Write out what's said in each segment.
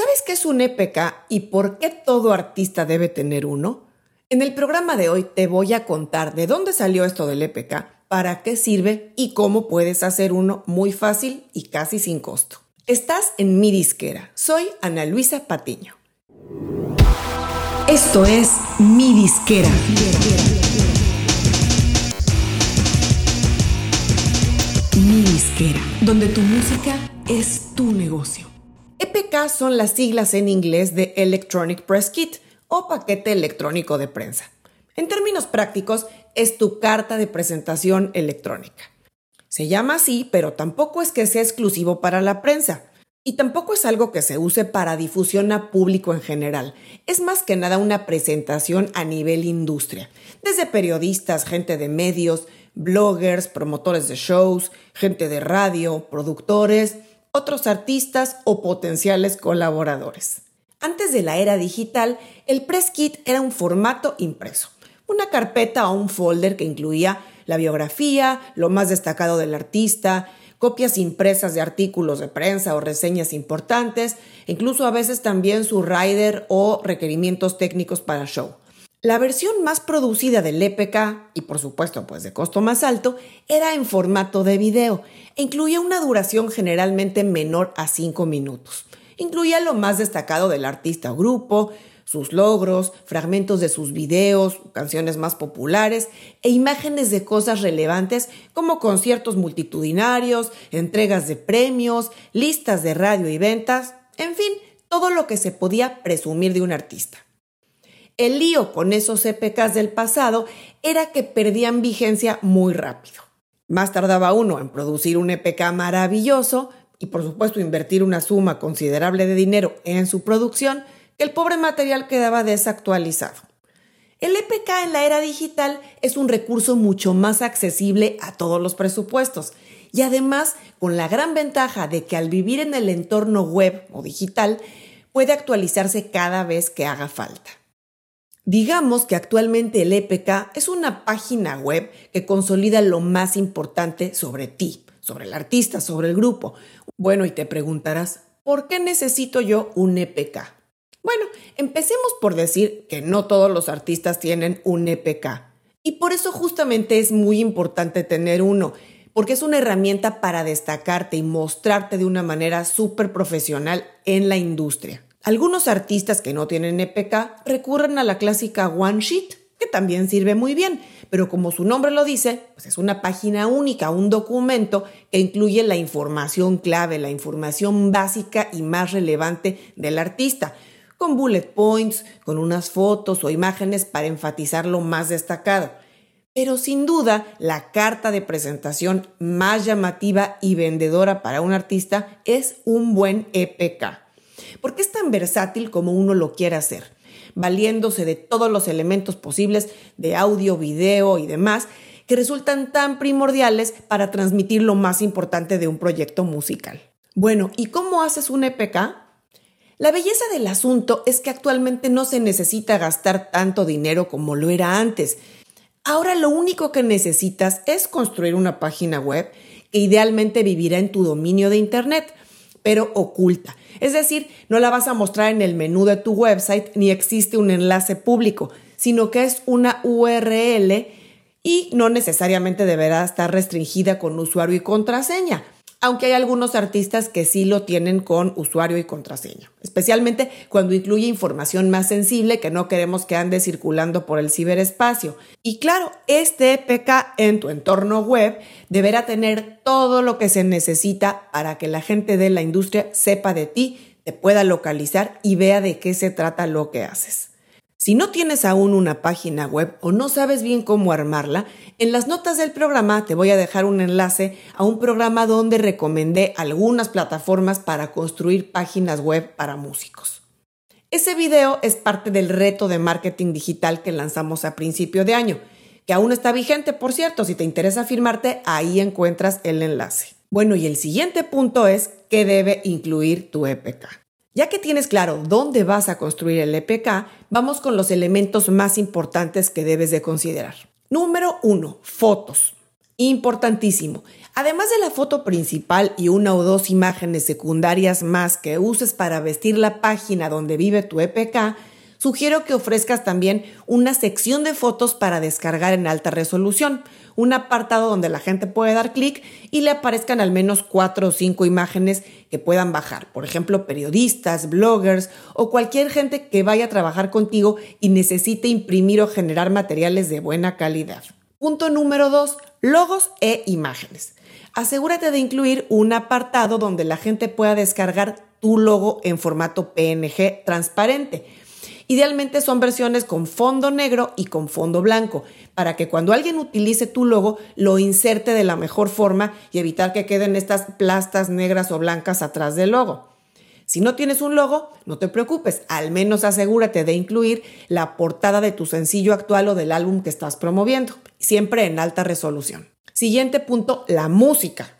¿Sabes qué es un EPK y por qué todo artista debe tener uno? En el programa de hoy te voy a contar de dónde salió esto del EPK, para qué sirve y cómo puedes hacer uno muy fácil y casi sin costo. Estás en mi disquera. Soy Ana Luisa Patiño. Esto es mi disquera. Mi disquera, donde tu música es tu negocio. Son las siglas en inglés de Electronic Press Kit o paquete electrónico de prensa. En términos prácticos, es tu carta de presentación electrónica. Se llama así, pero tampoco es que sea exclusivo para la prensa. Y tampoco es algo que se use para difusión a público en general. Es más que nada una presentación a nivel industria. Desde periodistas, gente de medios, bloggers, promotores de shows, gente de radio, productores, otros artistas o potenciales colaboradores. Antes de la era digital, el press kit era un formato impreso, una carpeta o un folder que incluía la biografía, lo más destacado del artista, copias impresas de artículos de prensa o reseñas importantes, incluso a veces también su rider o requerimientos técnicos para show. La versión más producida del EPK, y por supuesto pues de costo más alto, era en formato de video e incluía una duración generalmente menor a 5 minutos. Incluía lo más destacado del artista o grupo, sus logros, fragmentos de sus videos, canciones más populares e imágenes de cosas relevantes como conciertos multitudinarios, entregas de premios, listas de radio y ventas, en fin, todo lo que se podía presumir de un artista. El lío con esos EPKs del pasado era que perdían vigencia muy rápido. Más tardaba uno en producir un EPK maravilloso y por supuesto invertir una suma considerable de dinero en su producción, el pobre material quedaba desactualizado. El EPK en la era digital es un recurso mucho más accesible a todos los presupuestos y además con la gran ventaja de que al vivir en el entorno web o digital puede actualizarse cada vez que haga falta. Digamos que actualmente el EPK es una página web que consolida lo más importante sobre ti, sobre el artista, sobre el grupo. Bueno, y te preguntarás, ¿por qué necesito yo un EPK? Bueno, empecemos por decir que no todos los artistas tienen un EPK. Y por eso justamente es muy importante tener uno, porque es una herramienta para destacarte y mostrarte de una manera súper profesional en la industria. Algunos artistas que no tienen EPK recurren a la clásica One Sheet, que también sirve muy bien, pero como su nombre lo dice, pues es una página única, un documento que incluye la información clave, la información básica y más relevante del artista con bullet points, con unas fotos o imágenes para enfatizar lo más destacado. Pero sin duda, la carta de presentación más llamativa y vendedora para un artista es un buen EPK, porque es tan versátil como uno lo quiere hacer, valiéndose de todos los elementos posibles de audio, video y demás que resultan tan primordiales para transmitir lo más importante de un proyecto musical. Bueno, ¿y cómo haces un EPK? La belleza del asunto es que actualmente no se necesita gastar tanto dinero como lo era antes. Ahora lo único que necesitas es construir una página web que idealmente vivirá en tu dominio de Internet, pero oculta. Es decir, no la vas a mostrar en el menú de tu website ni existe un enlace público, sino que es una URL y no necesariamente deberá estar restringida con usuario y contraseña aunque hay algunos artistas que sí lo tienen con usuario y contraseña, especialmente cuando incluye información más sensible que no queremos que ande circulando por el ciberespacio. Y claro, este EPK en tu entorno web deberá tener todo lo que se necesita para que la gente de la industria sepa de ti, te pueda localizar y vea de qué se trata lo que haces. Si no tienes aún una página web o no sabes bien cómo armarla, en las notas del programa te voy a dejar un enlace a un programa donde recomendé algunas plataformas para construir páginas web para músicos. Ese video es parte del reto de marketing digital que lanzamos a principio de año, que aún está vigente, por cierto, si te interesa firmarte, ahí encuentras el enlace. Bueno, y el siguiente punto es qué debe incluir tu EPK. Ya que tienes claro dónde vas a construir el EPK, vamos con los elementos más importantes que debes de considerar. Número uno, fotos. Importantísimo. Además de la foto principal y una o dos imágenes secundarias más que uses para vestir la página donde vive tu EPK, sugiero que ofrezcas también una sección de fotos para descargar en alta resolución, un apartado donde la gente puede dar clic y le aparezcan al menos cuatro o cinco imágenes que puedan bajar. Por ejemplo, periodistas, bloggers o cualquier gente que vaya a trabajar contigo y necesite imprimir o generar materiales de buena calidad. Punto número dos, logos e imágenes. Asegúrate de incluir un apartado donde la gente pueda descargar tu logo en formato PNG transparente Idealmente son versiones con fondo negro y con fondo blanco, para que cuando alguien utilice tu logo lo inserte de la mejor forma y evitar que queden estas plastas negras o blancas atrás del logo. Si no tienes un logo, no te preocupes, al menos asegúrate de incluir la portada de tu sencillo actual o del álbum que estás promoviendo, siempre en alta resolución. Siguiente punto, la música.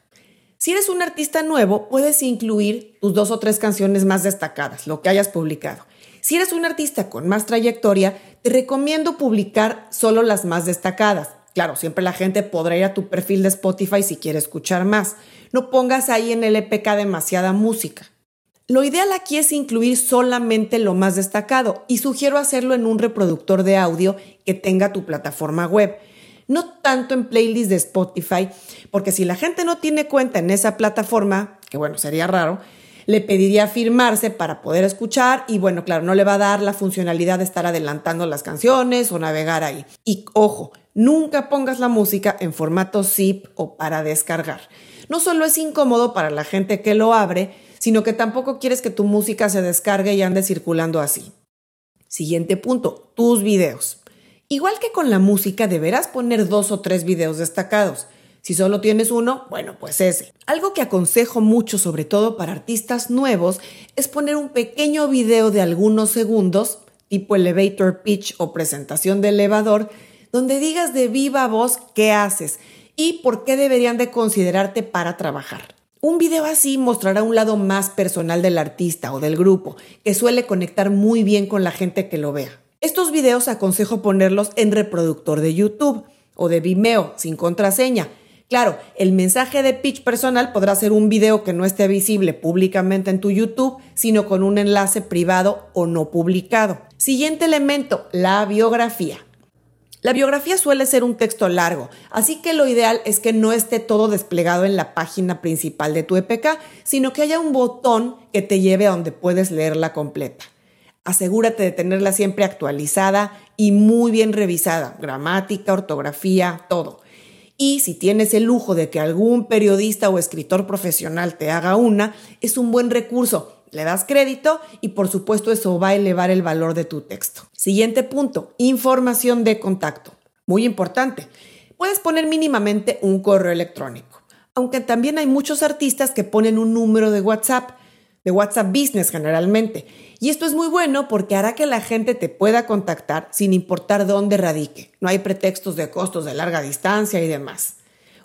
Si eres un artista nuevo, puedes incluir tus dos o tres canciones más destacadas, lo que hayas publicado. Si eres un artista con más trayectoria, te recomiendo publicar solo las más destacadas. Claro, siempre la gente podrá ir a tu perfil de Spotify si quiere escuchar más. No pongas ahí en el EPK demasiada música. Lo ideal aquí es incluir solamente lo más destacado y sugiero hacerlo en un reproductor de audio que tenga tu plataforma web. No tanto en playlists de Spotify, porque si la gente no tiene cuenta en esa plataforma, que bueno, sería raro, le pediría firmarse para poder escuchar y bueno, claro, no le va a dar la funcionalidad de estar adelantando las canciones o navegar ahí. Y ojo, nunca pongas la música en formato zip o para descargar. No solo es incómodo para la gente que lo abre, sino que tampoco quieres que tu música se descargue y ande circulando así. Siguiente punto, tus videos. Igual que con la música, deberás poner dos o tres videos destacados. Si solo tienes uno, bueno, pues ese. Algo que aconsejo mucho, sobre todo para artistas nuevos, es poner un pequeño video de algunos segundos, tipo elevator pitch o presentación de elevador, donde digas de viva voz qué haces y por qué deberían de considerarte para trabajar. Un video así mostrará un lado más personal del artista o del grupo, que suele conectar muy bien con la gente que lo vea. Estos videos aconsejo ponerlos en reproductor de YouTube o de Vimeo sin contraseña Claro, el mensaje de pitch personal podrá ser un video que no esté visible públicamente en tu YouTube, sino con un enlace privado o no publicado. Siguiente elemento, la biografía. La biografía suele ser un texto largo, así que lo ideal es que no esté todo desplegado en la página principal de tu EPK, sino que haya un botón que te lleve a donde puedes leerla completa. Asegúrate de tenerla siempre actualizada y muy bien revisada, gramática, ortografía, todo. Y si tienes el lujo de que algún periodista o escritor profesional te haga una, es un buen recurso. Le das crédito y por supuesto eso va a elevar el valor de tu texto. Siguiente punto, información de contacto. Muy importante. Puedes poner mínimamente un correo electrónico, aunque también hay muchos artistas que ponen un número de WhatsApp de WhatsApp Business generalmente. Y esto es muy bueno porque hará que la gente te pueda contactar sin importar dónde radique. No hay pretextos de costos de larga distancia y demás.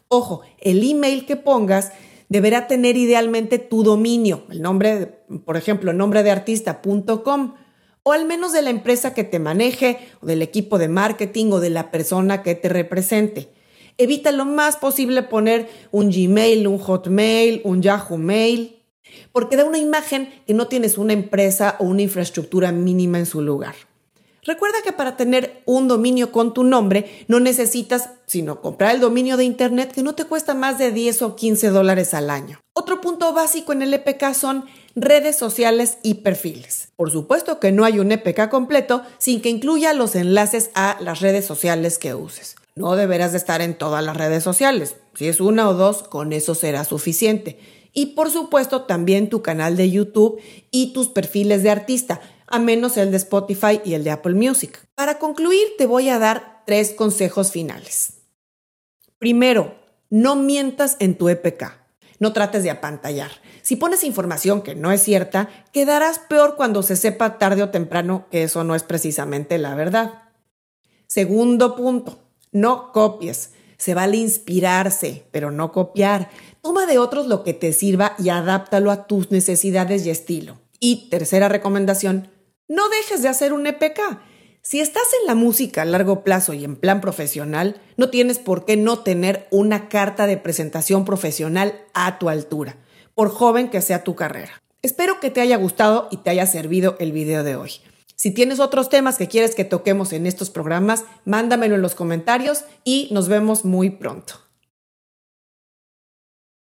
Ojo, el email que pongas deberá tener idealmente tu dominio, el nombre, por ejemplo, nombre de artista.com o al menos de la empresa que te maneje o del equipo de marketing o de la persona que te represente. Evita lo más posible poner un Gmail, un Hotmail, un Yahoo Mail, porque da una imagen que no tienes una empresa o una infraestructura mínima en su lugar. Recuerda que para tener un dominio con tu nombre no necesitas sino comprar el dominio de Internet que no te cuesta más de 10 o 15 dólares al año. Otro punto básico en el EPK son redes sociales y perfiles. Por supuesto que no hay un EPK completo sin que incluya los enlaces a las redes sociales que uses. No deberás de estar en todas las redes sociales. Si es una o dos, con eso será suficiente y por supuesto también tu canal de YouTube y tus perfiles de artista, a menos el de Spotify y el de Apple Music. Para concluir, te voy a dar tres consejos finales. Primero, no mientas en tu EPK. No trates de apantallar. Si pones información que no es cierta, quedarás peor cuando se sepa tarde o temprano que eso no es precisamente la verdad. Segundo punto, no copies. Se vale inspirarse, pero no copiar. Toma de otros lo que te sirva y adáptalo a tus necesidades y estilo. Y tercera recomendación, no dejes de hacer un EPK. Si estás en la música a largo plazo y en plan profesional, no tienes por qué no tener una carta de presentación profesional a tu altura, por joven que sea tu carrera. Espero que te haya gustado y te haya servido el video de hoy. Si tienes otros temas que quieres que toquemos en estos programas, mándamelo en los comentarios y nos vemos muy pronto.